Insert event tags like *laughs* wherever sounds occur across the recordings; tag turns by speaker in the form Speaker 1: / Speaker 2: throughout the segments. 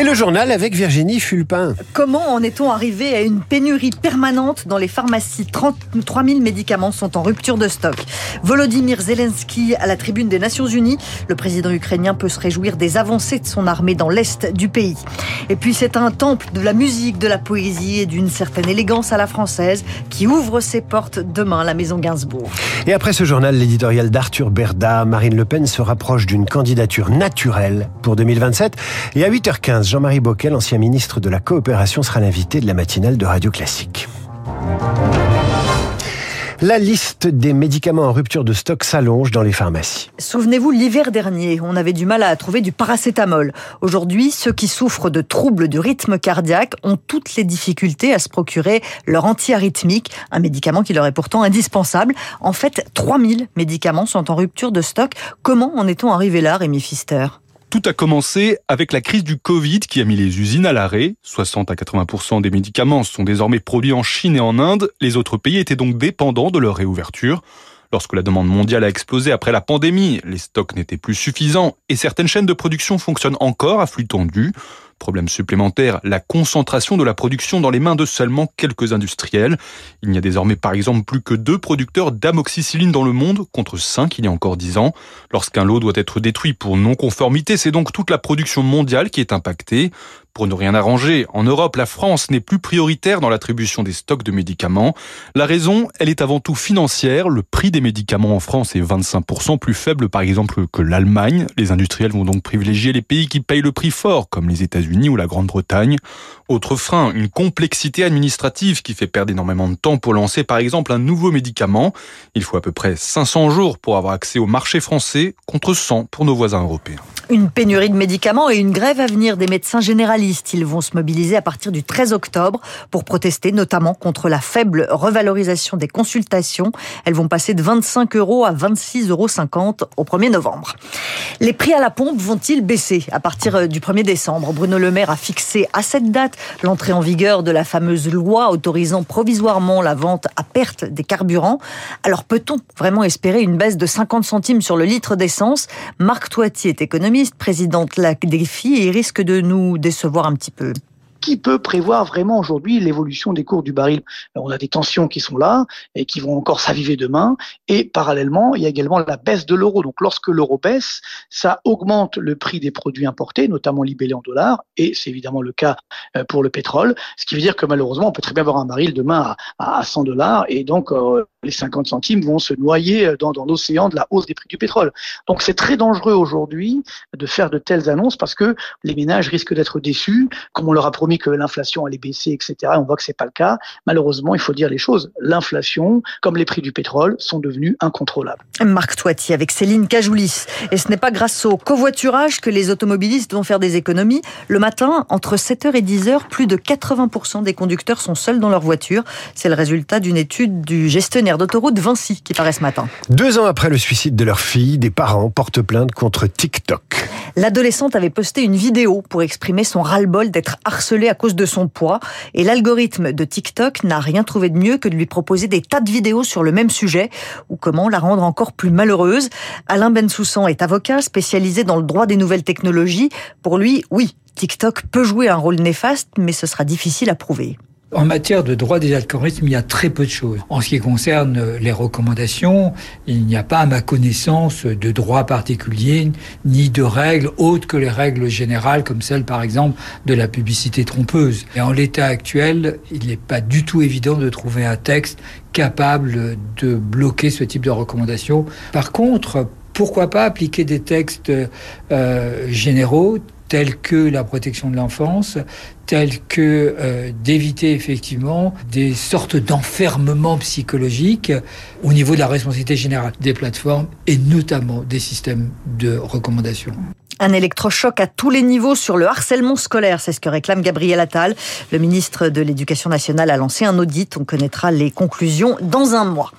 Speaker 1: Et le journal avec Virginie Fulpin.
Speaker 2: Comment en est-on arrivé à une pénurie permanente dans les pharmacies? 33 000 médicaments sont en rupture de stock. Volodymyr Zelensky à la tribune des Nations Unies. Le président ukrainien peut se réjouir des avancées de son armée dans l'est du pays. Et puis c'est un temple de la musique, de la poésie et d'une certaine élégance à la française qui ouvre ses portes demain à la Maison Gainsbourg.
Speaker 1: Et après ce journal, l'éditorial d'Arthur Berda, Marine Le Pen se rapproche d'une candidature naturelle pour 2027. Et à 8h15, Jean-Marie Bockel, ancien ministre de la Coopération, sera l'invité de la matinale de Radio Classique. La liste des médicaments en rupture de stock s'allonge dans les pharmacies.
Speaker 2: Souvenez-vous, l'hiver dernier, on avait du mal à trouver du paracétamol. Aujourd'hui, ceux qui souffrent de troubles du rythme cardiaque ont toutes les difficultés à se procurer leur antiarythmique, un médicament qui leur est pourtant indispensable. En fait, 3000 médicaments sont en rupture de stock. Comment en est-on arrivé là, Rémi Pfister?
Speaker 3: Tout a commencé avec la crise du Covid qui a mis les usines à l'arrêt. 60 à 80% des médicaments sont désormais produits en Chine et en Inde. Les autres pays étaient donc dépendants de leur réouverture. Lorsque la demande mondiale a explosé après la pandémie, les stocks n'étaient plus suffisants et certaines chaînes de production fonctionnent encore à flux tendu. Problème supplémentaire, la concentration de la production dans les mains de seulement quelques industriels. Il n'y a désormais par exemple plus que deux producteurs d'amoxicilline dans le monde, contre cinq il y a encore dix ans. Lorsqu'un lot doit être détruit pour non-conformité, c'est donc toute la production mondiale qui est impactée. Pour ne rien arranger, en Europe, la France n'est plus prioritaire dans l'attribution des stocks de médicaments. La raison, elle est avant tout financière. Le prix des médicaments en France est 25% plus faible, par exemple, que l'Allemagne. Les industriels vont donc privilégier les pays qui payent le prix fort, comme les États-Unis ou la Grande-Bretagne. Autre frein, une complexité administrative qui fait perdre énormément de temps pour lancer, par exemple, un nouveau médicament. Il faut à peu près 500 jours pour avoir accès au marché français, contre 100 pour nos voisins européens.
Speaker 2: Une pénurie de médicaments et une grève à venir des médecins généralistes. Ils vont se mobiliser à partir du 13 octobre pour protester notamment contre la faible revalorisation des consultations. Elles vont passer de 25 euros à 26,50 euros au 1er novembre. Les prix à la pompe vont-ils baisser à partir euh, du 1er décembre? Bruno Le Maire a fixé à cette date l'entrée en vigueur de la fameuse loi autorisant provisoirement la vente à perte des carburants. Alors peut-on vraiment espérer une baisse de 50 centimes sur le litre d'essence? Marc Toitier est économiste présidente la défi et risque de nous décevoir un petit peu
Speaker 4: qui peut prévoir vraiment aujourd'hui l'évolution des cours du baril On a des tensions qui sont là et qui vont encore s'aviver demain. Et parallèlement, il y a également la baisse de l'euro. Donc lorsque l'euro baisse, ça augmente le prix des produits importés, notamment libellés en dollars. Et c'est évidemment le cas euh, pour le pétrole. Ce qui veut dire que malheureusement, on peut très bien avoir un baril demain à, 100 dollars. Et donc, euh, les 50 centimes vont se noyer dans, dans l'océan de la hausse des prix du pétrole. Donc c'est très dangereux aujourd'hui de faire de telles annonces parce que les ménages risquent d'être déçus, comme on leur a promis que l'inflation allait baisser, etc. On voit que c'est pas le cas. Malheureusement, il faut dire les choses. L'inflation, comme les prix du pétrole, sont devenus incontrôlables.
Speaker 2: Marc Toiti avec Céline Cajoulis. Et ce n'est pas grâce au covoiturage que les automobilistes vont faire des économies. Le matin, entre 7h et 10h, plus de 80% des conducteurs sont seuls dans leur voiture. C'est le résultat d'une étude du gestionnaire d'autoroute Vinci qui paraît ce matin.
Speaker 1: Deux ans après le suicide de leur fille, des parents portent plainte contre TikTok.
Speaker 2: L'adolescente avait posté une vidéo pour exprimer son ras-le-bol d'être harcelée à cause de son poids. Et l'algorithme de TikTok n'a rien trouvé de mieux que de lui proposer des tas de vidéos sur le même sujet ou comment la rendre encore plus malheureuse. Alain Bensoussan est avocat spécialisé dans le droit des nouvelles technologies. Pour lui, oui, TikTok peut jouer un rôle néfaste, mais ce sera difficile à prouver.
Speaker 5: En matière de droit des algorithmes, il y a très peu de choses. En ce qui concerne les recommandations, il n'y a pas, à ma connaissance, de droit particulier, ni de règles autres que les règles générales, comme celle, par exemple, de la publicité trompeuse. Et en l'état actuel, il n'est pas du tout évident de trouver un texte capable de bloquer ce type de recommandations. Par contre, pourquoi pas appliquer des textes euh, généraux tels que la protection de l'enfance, tels que euh, d'éviter effectivement des sortes d'enfermement psychologique au niveau de la responsabilité générale des plateformes et notamment des systèmes de recommandation.
Speaker 2: Un électrochoc à tous les niveaux sur le harcèlement scolaire, c'est ce que réclame Gabriel Attal. Le ministre de l'Éducation nationale a lancé un audit. On connaîtra les conclusions dans un mois.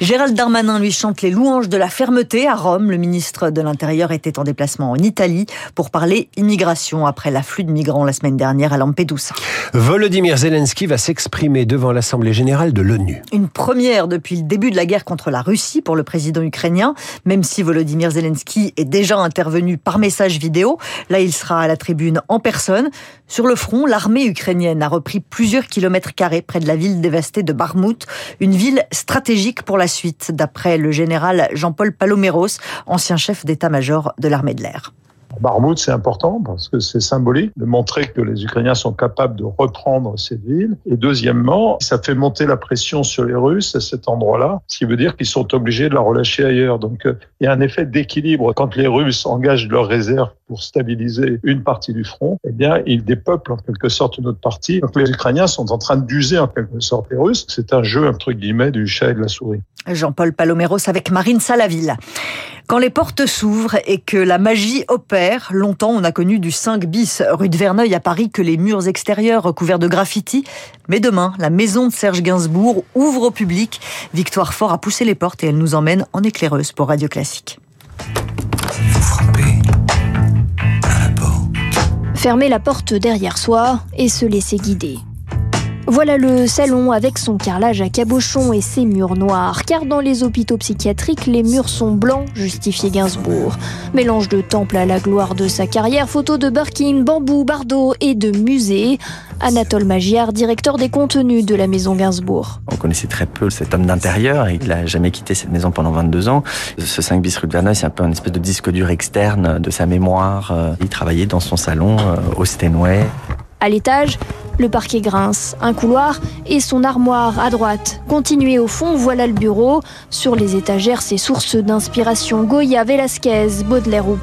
Speaker 2: Gérald Darmanin lui chante les louanges de la fermeté à Rome. Le ministre de l'Intérieur était en déplacement en Italie pour parler immigration après l'afflux de migrants la semaine dernière à Lampedusa.
Speaker 1: Volodymyr Zelensky va s'exprimer devant l'Assemblée générale de l'ONU.
Speaker 2: Une première depuis le début de la guerre contre la Russie pour le président ukrainien, même si Volodymyr Zelensky est déjà intervenu par message Là, il sera à la tribune en personne. Sur le front, l'armée ukrainienne a repris plusieurs kilomètres carrés près de la ville dévastée de Barmout, une ville stratégique pour la suite, d'après le général Jean-Paul Paloméros, ancien chef d'état-major de l'armée de l'air.
Speaker 6: Barmout, c'est important parce que c'est symbolique de montrer que les Ukrainiens sont capables de reprendre cette ville. Et deuxièmement, ça fait monter la pression sur les Russes à cet endroit-là, ce qui veut dire qu'ils sont obligés de la relâcher ailleurs. Donc, euh, il y a un effet d'équilibre. Quand les Russes engagent leurs réserves pour stabiliser une partie du front, eh bien, ils dépeuplent en quelque sorte une autre partie. Donc, les Ukrainiens sont en train d'user en quelque sorte les Russes. C'est un jeu, entre guillemets, du chat et de la souris.
Speaker 2: Jean-Paul Paloméros avec Marine Salaville. Quand les portes s'ouvrent et que la magie opère, longtemps on a connu du 5 bis rue de Verneuil à Paris que les murs extérieurs recouverts de graffiti. Mais demain, la maison de Serge Gainsbourg ouvre au public. Victoire Fort a poussé les portes et elle nous emmène en éclaireuse pour Radio Classique.
Speaker 7: Vous frappez à la porte. Fermer la porte derrière soi et se laisser guider. Voilà le salon avec son carrelage à cabochon et ses murs noirs, car dans les hôpitaux psychiatriques, les murs sont blancs, justifiait Gainsbourg. Mélange de temple à la gloire de sa carrière, photos de Birkin, bambou, Bardot et de musées. Anatole Magiard, directeur des contenus de la maison Gainsbourg.
Speaker 8: On connaissait très peu cet homme d'intérieur, il n'a jamais quitté cette maison pendant 22 ans. Ce 5 bis rue de Verneuil, c'est un peu un espèce de disque dur externe de sa mémoire. Il travaillait dans son salon euh, au Steinway.
Speaker 7: À l'étage, le parquet grince, un couloir et son armoire à droite. Continuez au fond, voilà le bureau. Sur les étagères, ses sources d'inspiration Goya, Velasquez, Baudelaire ou.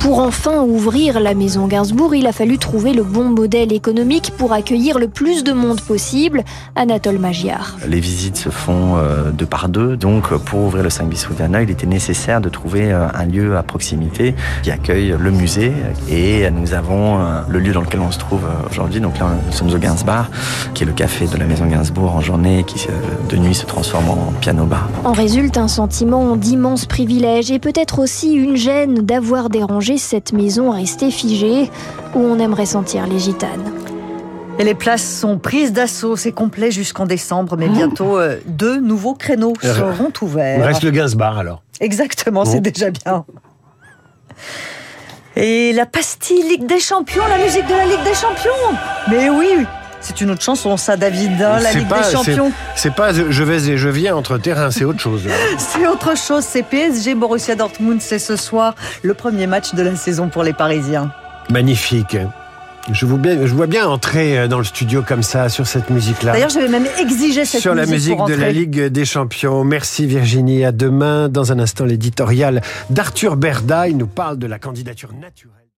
Speaker 7: Pour enfin ouvrir la maison Gainsbourg, il a fallu trouver le bon modèle économique pour accueillir le plus de monde possible. Anatole Magiard.
Speaker 8: Les visites se font euh, deux par deux, donc pour ouvrir le 5 bis il était nécessaire de trouver euh, un lieu à proximité qui accueille le musée. Et nous avons euh, le lieu dans lequel on se trouve aujourd'hui. Donc là, nous sommes au Gainsbar, qui est le café de la maison Gainsbourg en journée, qui de nuit se transforme en piano-bar.
Speaker 7: En résulte un sentiment d'immense privilège et peut-être aussi une gêne d'avoir dérangé cette maison restée figée où on aimerait sentir les gitanes.
Speaker 2: Et les places sont prises d'assaut, c'est complet jusqu'en décembre, mais bientôt euh, deux nouveaux créneaux seront ouverts.
Speaker 1: Reste le Gainsbar alors.
Speaker 2: Exactement, c'est déjà bien. Et la pastille Ligue des Champions, la musique de la Ligue des Champions Mais oui, c'est une autre chanson, ça, David, hein, la Ligue des Champions.
Speaker 1: C'est pas je vais et je viens entre terrains, c'est autre chose. *laughs*
Speaker 2: c'est autre chose, c'est PSG Borussia Dortmund, c'est ce soir le premier match de la saison pour les Parisiens.
Speaker 1: Magnifique. Je, vous bien, je vois bien entrer euh, dans le studio comme ça sur cette musique-là.
Speaker 2: D'ailleurs, j'avais même exigé cette
Speaker 1: sur musique. Sur la musique de la Ligue des Champions. Merci Virginie. À demain. Dans un instant, l'éditorial d'Arthur Berda. Il nous parle de la candidature naturelle.